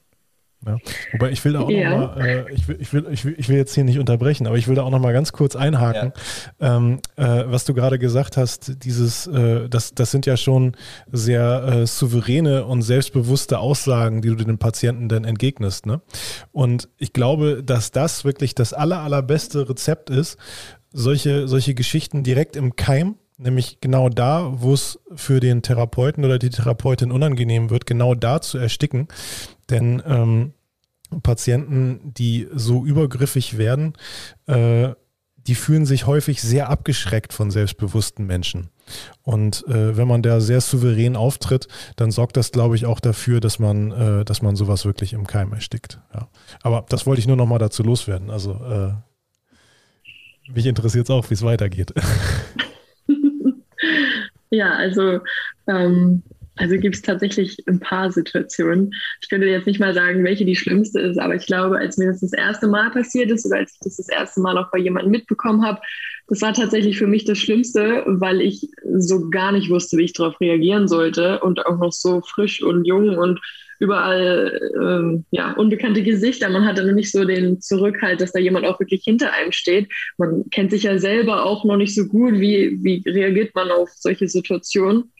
Speaker 1: Ja. Wobei ich will da auch ja. noch mal, äh, ich, will, ich, will, ich, will, ich will jetzt hier nicht unterbrechen, aber ich will da auch noch mal ganz kurz einhaken, ja. ähm, äh, was du gerade gesagt hast, dieses, äh, das, das sind ja schon sehr äh, souveräne und selbstbewusste Aussagen, die du den Patienten dann entgegnest. Ne? Und ich glaube, dass das wirklich das aller, allerbeste Rezept ist, solche, solche Geschichten direkt im Keim nämlich genau da, wo es für den Therapeuten oder die Therapeutin unangenehm wird, genau da zu ersticken. Denn ähm, Patienten, die so übergriffig werden, äh, die fühlen sich häufig sehr abgeschreckt von selbstbewussten Menschen. Und äh, wenn man da sehr souverän auftritt, dann sorgt das, glaube ich, auch dafür, dass man, äh, dass man sowas wirklich im Keim erstickt. Ja. Aber das wollte ich nur noch mal dazu loswerden. Also äh, mich interessiert es auch, wie es weitergeht. (laughs)
Speaker 4: ja, also ähm, also gibt es tatsächlich ein paar Situationen. Ich könnte jetzt nicht mal sagen, welche die schlimmste ist, aber ich glaube, als mir das das erste Mal passiert ist oder als ich das das erste Mal auch bei jemandem mitbekommen habe, das war tatsächlich für mich das Schlimmste, weil ich so gar nicht wusste, wie ich darauf reagieren sollte und auch noch so frisch und jung und überall ähm, ja, unbekannte Gesichter. Man hatte noch nicht so den Zurückhalt, dass da jemand auch wirklich hinter einem steht. Man kennt sich ja selber auch noch nicht so gut, wie, wie reagiert man auf solche Situationen.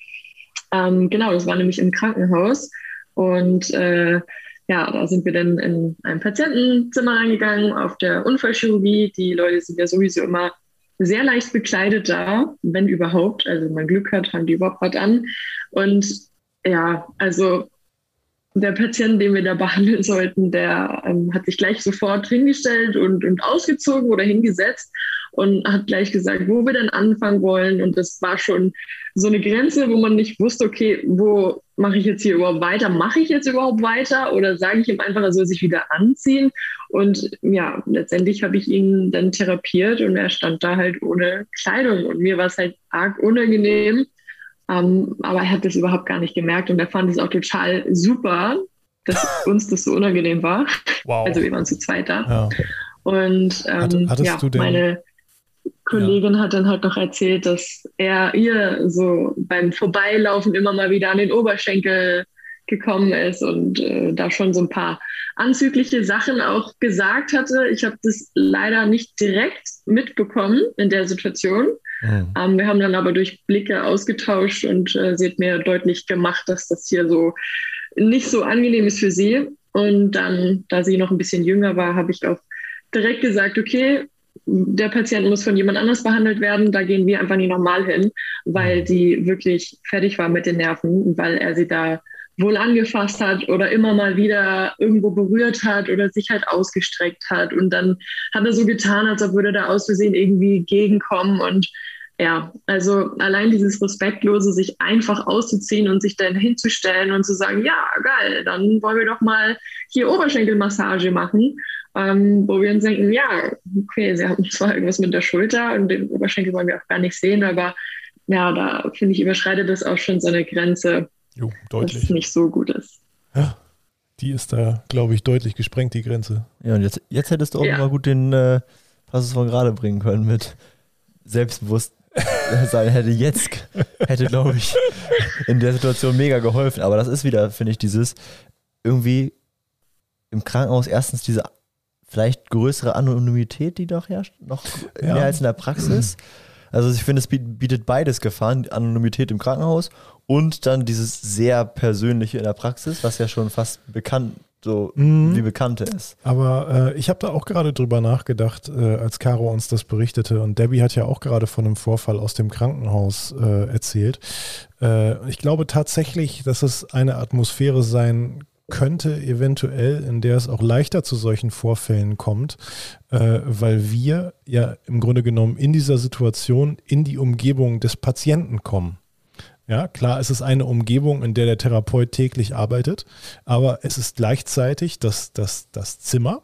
Speaker 4: Ähm, genau, das war nämlich im Krankenhaus. Und äh, ja, da sind wir dann in ein Patientenzimmer reingegangen auf der Unfallchirurgie. Die Leute sind ja sowieso immer sehr leicht bekleidet da, wenn überhaupt. Also wenn man Glück hat, haben die überhaupt was an. Und ja, also der Patient, den wir da behandeln sollten, der ähm, hat sich gleich sofort hingestellt und, und ausgezogen oder hingesetzt und hat gleich gesagt, wo wir denn anfangen wollen. Und das war schon so eine Grenze, wo man nicht wusste, okay, wo mache ich jetzt hier überhaupt weiter? Mache ich jetzt überhaupt weiter oder sage ich ihm einfach, er soll sich wieder anziehen? Und ja, letztendlich habe ich ihn dann therapiert und er stand da halt ohne Kleidung und mir war es halt arg unangenehm. Um, ähm, aber er hat das überhaupt gar nicht gemerkt und er fand es auch total super, dass uns das so unangenehm war. Wow. Also wir waren zu zweit da. Ja. Und ähm, Hat, ja, meine Kollegin ja. hat dann halt noch erzählt, dass er ihr so beim Vorbeilaufen immer mal wieder an den Oberschenkel gekommen ist und äh, da schon so ein paar anzügliche Sachen auch gesagt hatte. Ich habe das leider nicht direkt mitbekommen in der Situation. Mhm. Ähm, wir haben dann aber durch Blicke ausgetauscht und äh, sie hat mir deutlich gemacht, dass das hier so nicht so angenehm ist für sie. Und dann, da sie noch ein bisschen jünger war, habe ich auch direkt gesagt, okay, der Patient muss von jemand anders behandelt werden, da gehen wir einfach nicht normal hin, weil die wirklich fertig war mit den Nerven, weil er sie da wohl angefasst hat oder immer mal wieder irgendwo berührt hat oder sich halt ausgestreckt hat. Und dann hat er so getan, als ob würde da aus Versehen irgendwie gegenkommen. Und ja, also allein dieses Respektlose, sich einfach auszuziehen und sich dann hinzustellen und zu sagen, ja, geil, dann wollen wir doch mal hier Oberschenkelmassage machen, ähm, wo wir uns denken, ja, okay, sie haben zwar irgendwas mit der Schulter und den Oberschenkel wollen wir auch gar nicht sehen, aber ja, da finde ich, überschreitet das auch schon so eine Grenze,
Speaker 1: jo,
Speaker 4: nicht so gut ist.
Speaker 1: Ja, die ist da, glaube ich, deutlich gesprengt, die Grenze.
Speaker 2: Ja, und jetzt, jetzt hättest du auch ja. mal gut den äh, Passus von gerade bringen können mit selbstbewusst (laughs) sein hätte jetzt, hätte, glaube ich, in der Situation mega geholfen. Aber das ist wieder, finde ich, dieses irgendwie im Krankenhaus erstens diese vielleicht größere Anonymität, die doch herrscht, noch ja. mehr als in der Praxis. Also ich finde, es bietet beides Gefahren, Anonymität im Krankenhaus und dann dieses sehr persönliche in der Praxis, was ja schon fast bekannt so mhm. wie Bekannte ist.
Speaker 1: Aber äh, ich habe da auch gerade drüber nachgedacht, äh, als Caro uns das berichtete. Und Debbie hat ja auch gerade von einem Vorfall aus dem Krankenhaus äh, erzählt. Äh, ich glaube tatsächlich, dass es eine Atmosphäre sein könnte, eventuell, in der es auch leichter zu solchen Vorfällen kommt, äh, weil wir ja im Grunde genommen in dieser Situation in die Umgebung des Patienten kommen. Ja, klar, es ist eine Umgebung, in der der Therapeut täglich arbeitet, aber es ist gleichzeitig das, das, das Zimmer,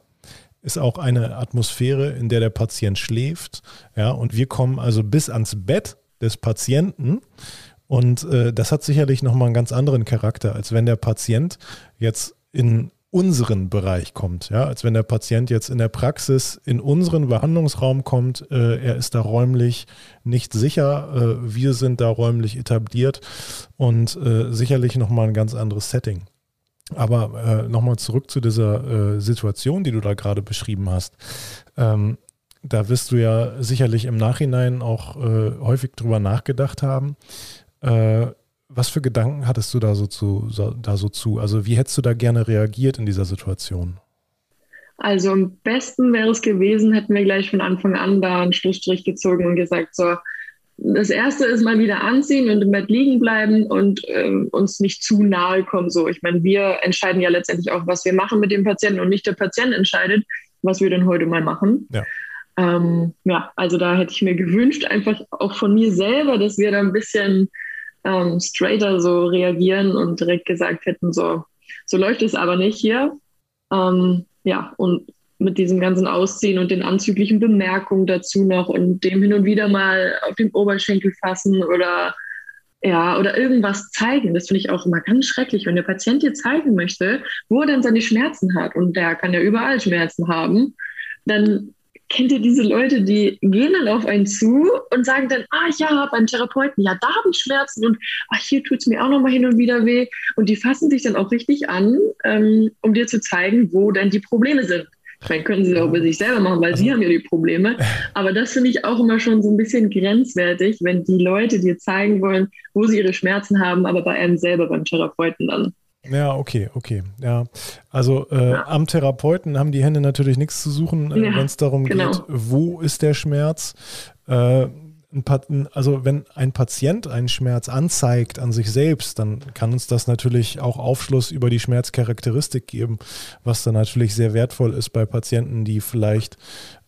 Speaker 1: ist auch eine Atmosphäre, in der der Patient schläft. Ja, und wir kommen also bis ans Bett des Patienten. Und äh, das hat sicherlich nochmal einen ganz anderen Charakter, als wenn der Patient jetzt in unseren Bereich kommt. Ja, als wenn der Patient jetzt in der Praxis in unseren Behandlungsraum kommt, äh, er ist da räumlich nicht sicher, äh, wir sind da räumlich etabliert und äh, sicherlich nochmal ein ganz anderes Setting. Aber äh, nochmal zurück zu dieser äh, Situation, die du da gerade beschrieben hast. Ähm, da wirst du ja sicherlich im Nachhinein auch äh, häufig drüber nachgedacht haben. Was für Gedanken hattest du da so, zu, so, da so zu? Also wie hättest du da gerne reagiert in dieser Situation?
Speaker 4: Also am besten wäre es gewesen, hätten wir gleich von Anfang an da einen Schlussstrich gezogen und gesagt, so, das erste ist mal wieder anziehen und im Bett liegen bleiben und äh, uns nicht zu nahe kommen. So, ich meine, wir entscheiden ja letztendlich auch, was wir machen mit dem Patienten und nicht der Patient entscheidet, was wir denn heute mal machen. Ja. Ähm, ja, also da hätte ich mir gewünscht, einfach auch von mir selber, dass wir da ein bisschen ähm, straighter so reagieren und direkt gesagt hätten, so, so läuft es aber nicht hier. Ähm, ja, und mit diesem ganzen Ausziehen und den anzüglichen Bemerkungen dazu noch und dem hin und wieder mal auf den Oberschenkel fassen oder ja, oder irgendwas zeigen. Das finde ich auch immer ganz schrecklich, wenn der Patient dir zeigen möchte, wo er dann seine Schmerzen hat. Und der kann ja überall Schmerzen haben. Dann kennt ihr diese Leute, die gehen dann auf einen zu und sagen dann, ah ja, beim Therapeuten, ja, da habe ich Schmerzen und ach, hier tut es mir auch nochmal hin und wieder weh. Und die fassen sich dann auch richtig an, ähm, um dir zu zeigen, wo denn die Probleme sind. Vielleicht können sie es auch bei sich selber machen, weil also, sie haben ja die Probleme. Aber das finde ich auch immer schon so ein bisschen grenzwertig, wenn die Leute dir zeigen wollen, wo sie ihre Schmerzen haben, aber bei einem selber, beim Therapeuten dann
Speaker 1: ja, okay, okay. Ja. Also äh, ja. am Therapeuten haben die Hände natürlich nichts zu suchen, äh, ja, wenn es darum genau. geht, wo ist der Schmerz. Äh, also wenn ein Patient einen Schmerz anzeigt an sich selbst, dann kann uns das natürlich auch Aufschluss über die Schmerzcharakteristik geben, was dann natürlich sehr wertvoll ist bei Patienten, die vielleicht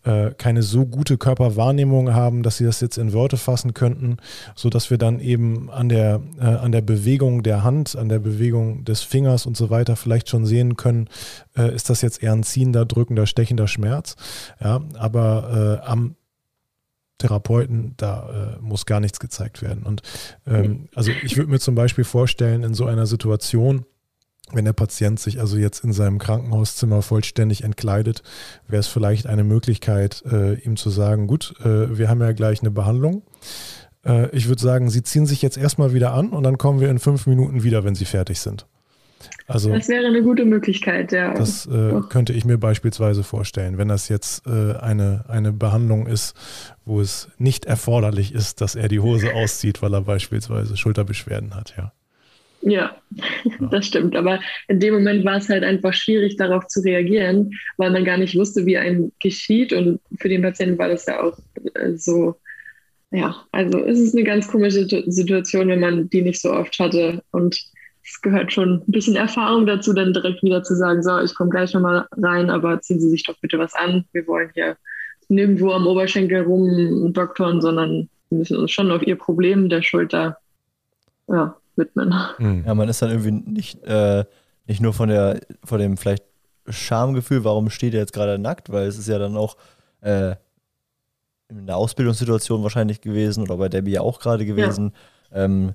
Speaker 1: äh, keine so gute Körperwahrnehmung haben, dass sie das jetzt in Worte fassen könnten, sodass wir dann eben an der, äh, an der Bewegung der Hand, an der Bewegung des Fingers und so weiter vielleicht schon sehen können, äh, ist das jetzt eher ein ziehender, drückender, stechender Schmerz. Ja, aber äh, am Therapeuten, da äh, muss gar nichts gezeigt werden. Und ähm, also ich würde mir zum Beispiel vorstellen, in so einer Situation, wenn der Patient sich also jetzt in seinem Krankenhauszimmer vollständig entkleidet, wäre es vielleicht eine Möglichkeit, äh, ihm zu sagen, gut, äh, wir haben ja gleich eine Behandlung. Äh, ich würde sagen, Sie ziehen sich jetzt erstmal wieder an und dann kommen wir in fünf Minuten wieder, wenn Sie fertig sind.
Speaker 4: Also, das wäre eine gute Möglichkeit, ja.
Speaker 1: Das äh, könnte ich mir beispielsweise vorstellen, wenn das jetzt äh, eine, eine Behandlung ist, wo es nicht erforderlich ist, dass er die Hose auszieht, weil er beispielsweise Schulterbeschwerden hat, ja.
Speaker 4: Ja, das stimmt. Aber in dem Moment war es halt einfach schwierig, darauf zu reagieren, weil man gar nicht wusste, wie einem geschieht. Und für den Patienten war das ja auch äh, so, ja, also es ist eine ganz komische Situation, wenn man die nicht so oft hatte. Und es gehört schon ein bisschen Erfahrung dazu, dann direkt wieder zu sagen, so, ich komme gleich nochmal rein, aber ziehen Sie sich doch bitte was an. Wir wollen hier nirgendwo am Oberschenkel rum doktoren, sondern wir müssen uns schon auf ihr Problem der Schulter ja, widmen.
Speaker 2: Mhm. Ja, man ist dann irgendwie nicht, äh, nicht nur von der, von dem vielleicht Schamgefühl, warum steht er jetzt gerade nackt, weil es ist ja dann auch äh, in der Ausbildungssituation wahrscheinlich gewesen oder bei Debbie ja auch gerade gewesen, ja. ähm,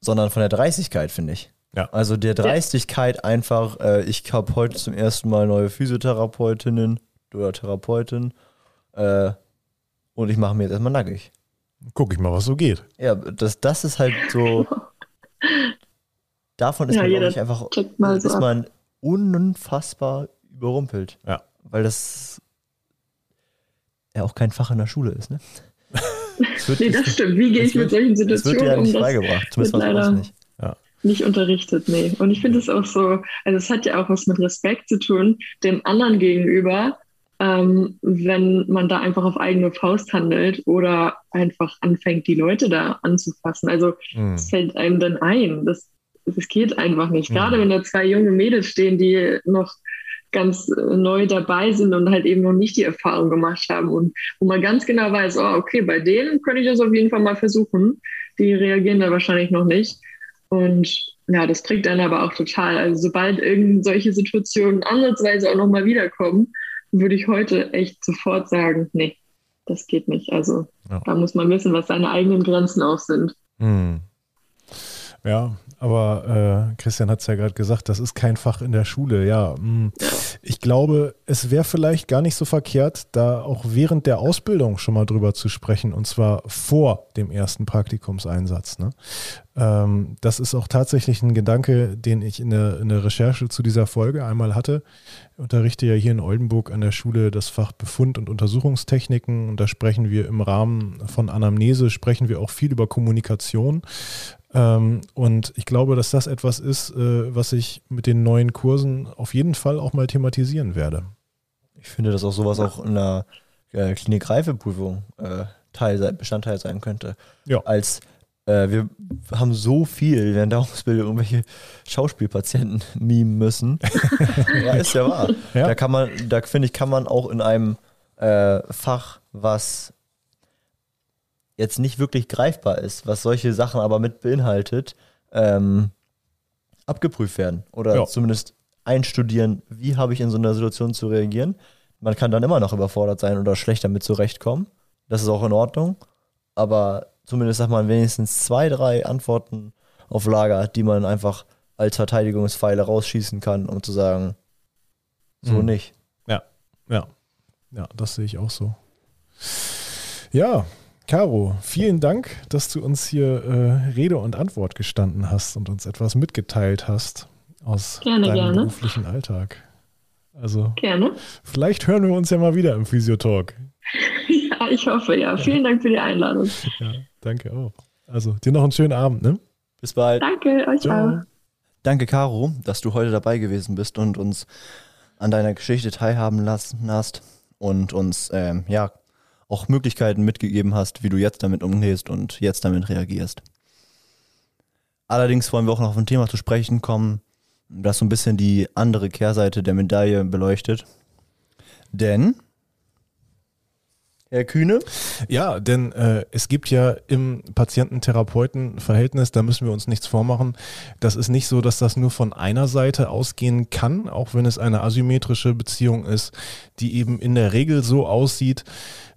Speaker 2: sondern von der Dreistigkeit, finde ich. Ja. Also der Dreistigkeit ja. einfach, äh, ich habe heute zum ersten Mal neue Physiotherapeutinnen oder Therapeutin äh, und ich mache mir jetzt erstmal nackig.
Speaker 1: Guck ich mal, was so geht.
Speaker 2: Ja, das, das ist halt so. (laughs) davon ist ja, man, glaube ich, einfach so ist man unfassbar überrumpelt.
Speaker 1: Ja.
Speaker 2: Weil das ja auch kein Fach in der Schule ist, ne? (laughs)
Speaker 4: Das wird, nee, das stimmt. Wie gehe ich mit solchen Situationen um? Das wird
Speaker 2: dir ja nicht um beigebracht, zumindest leider nicht.
Speaker 4: Ja. Nicht unterrichtet, nee. Und ich finde es auch so, also es hat ja auch was mit Respekt zu tun, dem anderen gegenüber, ähm, wenn man da einfach auf eigene Faust handelt oder einfach anfängt, die Leute da anzufassen. Also mhm. es fällt einem dann ein. Das, das geht einfach nicht. Mhm. Gerade wenn da zwei junge Mädels stehen, die noch ganz äh, neu dabei sind und halt eben noch nicht die Erfahrung gemacht haben und wo man ganz genau weiß, oh, okay, bei denen könnte ich das auf jeden Fall mal versuchen. Die reagieren da wahrscheinlich noch nicht. Und ja, das trägt dann aber auch total. Also sobald irgend solche Situationen ansatzweise auch nochmal wiederkommen, würde ich heute echt sofort sagen, nee, das geht nicht. Also ja. da muss man wissen, was seine eigenen Grenzen auch sind.
Speaker 1: Hm. Ja, aber äh, Christian hat es ja gerade gesagt, das ist kein Fach in der Schule. Ja. Hm. ich glaube, es wäre vielleicht gar nicht so verkehrt, da auch während der Ausbildung schon mal drüber zu sprechen und zwar vor dem ersten Praktikumseinsatz. Ne? Ähm, das ist auch tatsächlich ein Gedanke, den ich in der, in der Recherche zu dieser Folge einmal hatte. Ich unterrichte ja hier in Oldenburg an der Schule das Fach Befund und Untersuchungstechniken und da sprechen wir im Rahmen von Anamnese, sprechen wir auch viel über Kommunikation. Ähm, und ich glaube, dass das etwas ist, äh, was ich mit den neuen Kursen auf jeden Fall auch mal thematisieren werde.
Speaker 2: Ich finde, dass auch sowas auch in der äh, Klinik-Reifeprüfung äh, Teil, Bestandteil sein könnte.
Speaker 1: Ja.
Speaker 2: Als äh, wir haben so viel während der Ausbildung irgendwelche Schauspielpatienten mimen müssen. (laughs) ja, ist ja wahr. Ja. Da kann man, da finde ich, kann man auch in einem äh, Fach, was jetzt nicht wirklich greifbar ist, was solche Sachen aber mit beinhaltet, ähm, abgeprüft werden. Oder ja. zumindest einstudieren, wie habe ich in so einer Situation zu reagieren. Man kann dann immer noch überfordert sein oder schlecht damit zurechtkommen. Das ist auch in Ordnung. Aber zumindest sagt man wenigstens zwei, drei Antworten auf Lager, die man einfach als Verteidigungspfeile rausschießen kann, um zu sagen, so mhm. nicht.
Speaker 1: Ja, ja. Ja, das sehe ich auch so. Ja, Caro, vielen Dank, dass du uns hier äh, Rede und Antwort gestanden hast und uns etwas mitgeteilt hast aus
Speaker 4: gerne,
Speaker 1: deinem
Speaker 4: gerne.
Speaker 1: beruflichen Alltag. Also,
Speaker 4: gerne.
Speaker 1: Vielleicht hören wir uns ja mal wieder im Physiotalk. (laughs)
Speaker 4: ja, ich hoffe, ja. Vielen Dank für die Einladung.
Speaker 1: Ja, danke auch. Also, dir noch einen schönen Abend, ne?
Speaker 2: Bis bald.
Speaker 4: Danke, euch Ciao. auch.
Speaker 2: Danke, Caro, dass du heute dabei gewesen bist und uns an deiner Geschichte teilhaben lassen hast und uns, ähm, ja, auch Möglichkeiten mitgegeben hast, wie du jetzt damit umgehst und jetzt damit reagierst. Allerdings wollen wir auch noch auf ein Thema zu sprechen kommen, das so ein bisschen die andere Kehrseite der Medaille beleuchtet. Denn Herr Kühne?
Speaker 1: Ja, denn äh, es gibt ja im Patienten-Therapeuten-Verhältnis, da müssen wir uns nichts vormachen, das ist nicht so, dass das nur von einer Seite ausgehen kann, auch wenn es eine asymmetrische Beziehung ist, die eben in der Regel so aussieht,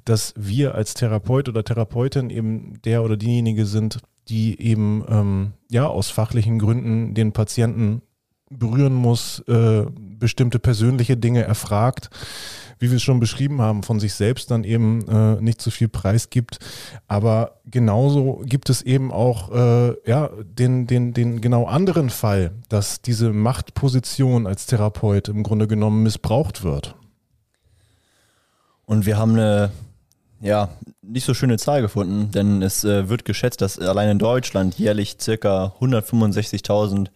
Speaker 1: dass wir als Therapeut oder Therapeutin eben der oder diejenige sind, die eben ähm, ja aus fachlichen Gründen den Patienten berühren muss, äh, bestimmte persönliche Dinge erfragt, wie wir es schon beschrieben haben, von sich selbst dann eben äh, nicht zu viel Preis gibt. Aber genauso gibt es eben auch äh, ja, den, den, den genau anderen Fall, dass diese Machtposition als Therapeut im Grunde genommen missbraucht wird.
Speaker 2: Und wir haben eine ja, nicht so schöne Zahl gefunden, denn es äh, wird geschätzt, dass allein in Deutschland jährlich circa 165.000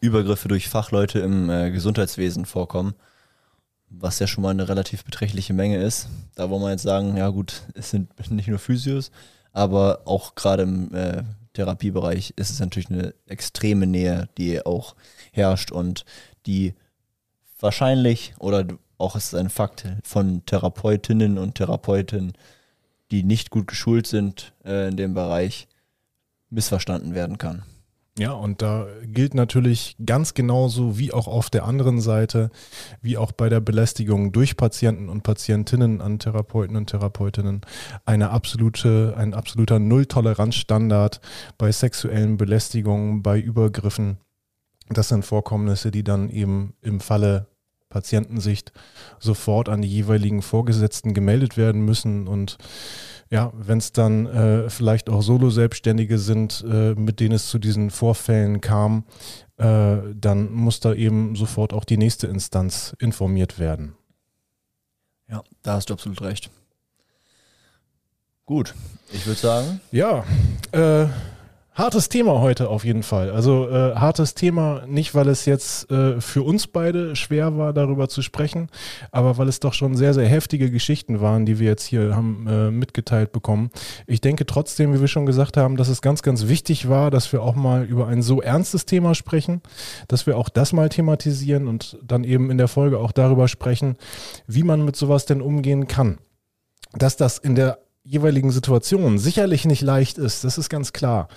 Speaker 2: Übergriffe durch Fachleute im äh, Gesundheitswesen vorkommen, was ja schon mal eine relativ beträchtliche Menge ist. Da wollen wir jetzt sagen, ja gut, es sind (laughs) nicht nur Physios, aber auch gerade im äh, Therapiebereich ist es natürlich eine extreme Nähe, die auch herrscht und die wahrscheinlich oder auch ist ein Fakt von Therapeutinnen und Therapeuten die nicht gut geschult sind äh, in dem Bereich, missverstanden werden kann.
Speaker 1: Ja, und da gilt natürlich ganz genauso wie auch auf der anderen Seite, wie auch bei der Belästigung durch Patienten und Patientinnen an Therapeuten und Therapeutinnen, eine absolute, ein absoluter Nulltoleranzstandard bei sexuellen Belästigungen, bei Übergriffen. Das sind Vorkommnisse, die dann eben im Falle Patientensicht sofort an die jeweiligen Vorgesetzten gemeldet werden müssen und ja, wenn es dann äh, vielleicht auch Solo-Selbstständige sind, äh, mit denen es zu diesen Vorfällen kam, äh, dann muss da eben sofort auch die nächste Instanz informiert werden.
Speaker 2: Ja, da hast du absolut recht. Gut, ich würde sagen.
Speaker 1: Ja, äh, Hartes Thema heute auf jeden Fall. Also äh, hartes Thema, nicht weil es jetzt äh, für uns beide schwer war, darüber zu sprechen, aber weil es doch schon sehr, sehr heftige Geschichten waren, die wir jetzt hier haben äh, mitgeteilt bekommen. Ich denke trotzdem, wie wir schon gesagt haben, dass es ganz, ganz wichtig war, dass wir auch mal über ein so ernstes Thema sprechen, dass wir auch das mal thematisieren und dann eben in der Folge auch darüber sprechen, wie man mit sowas denn umgehen kann. Dass das in der jeweiligen Situation sicherlich nicht leicht ist, das ist ganz klar.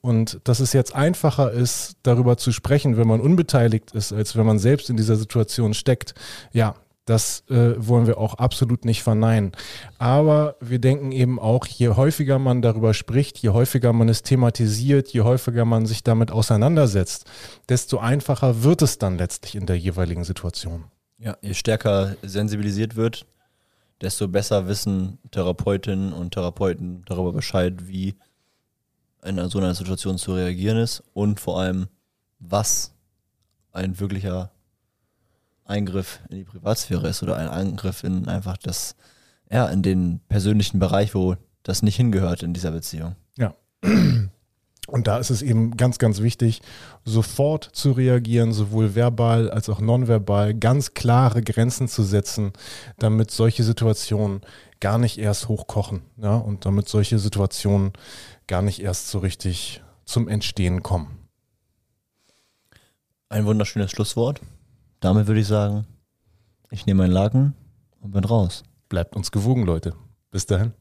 Speaker 1: Und dass es jetzt einfacher ist, darüber zu sprechen, wenn man unbeteiligt ist, als wenn man selbst in dieser Situation steckt, ja, das äh, wollen wir auch absolut nicht verneinen. Aber wir denken eben auch, je häufiger man darüber spricht, je häufiger man es thematisiert, je häufiger man sich damit auseinandersetzt, desto einfacher wird es dann letztlich in der jeweiligen Situation.
Speaker 2: Ja, je stärker sensibilisiert wird, desto besser wissen Therapeutinnen und Therapeuten darüber Bescheid, wie in so einer Situation zu reagieren ist und vor allem, was ein wirklicher Eingriff in die Privatsphäre ist oder ein Eingriff in einfach das, ja, in den persönlichen Bereich, wo das nicht hingehört in dieser Beziehung.
Speaker 1: Ja. Und da ist es eben ganz, ganz wichtig, sofort zu reagieren, sowohl verbal als auch nonverbal, ganz klare Grenzen zu setzen, damit solche Situationen gar nicht erst hochkochen ja, und damit solche Situationen gar nicht erst so richtig zum Entstehen kommen.
Speaker 2: Ein wunderschönes Schlusswort. Damit würde ich sagen, ich nehme meinen Laken und bin raus.
Speaker 1: Bleibt uns gewogen, Leute. Bis dahin.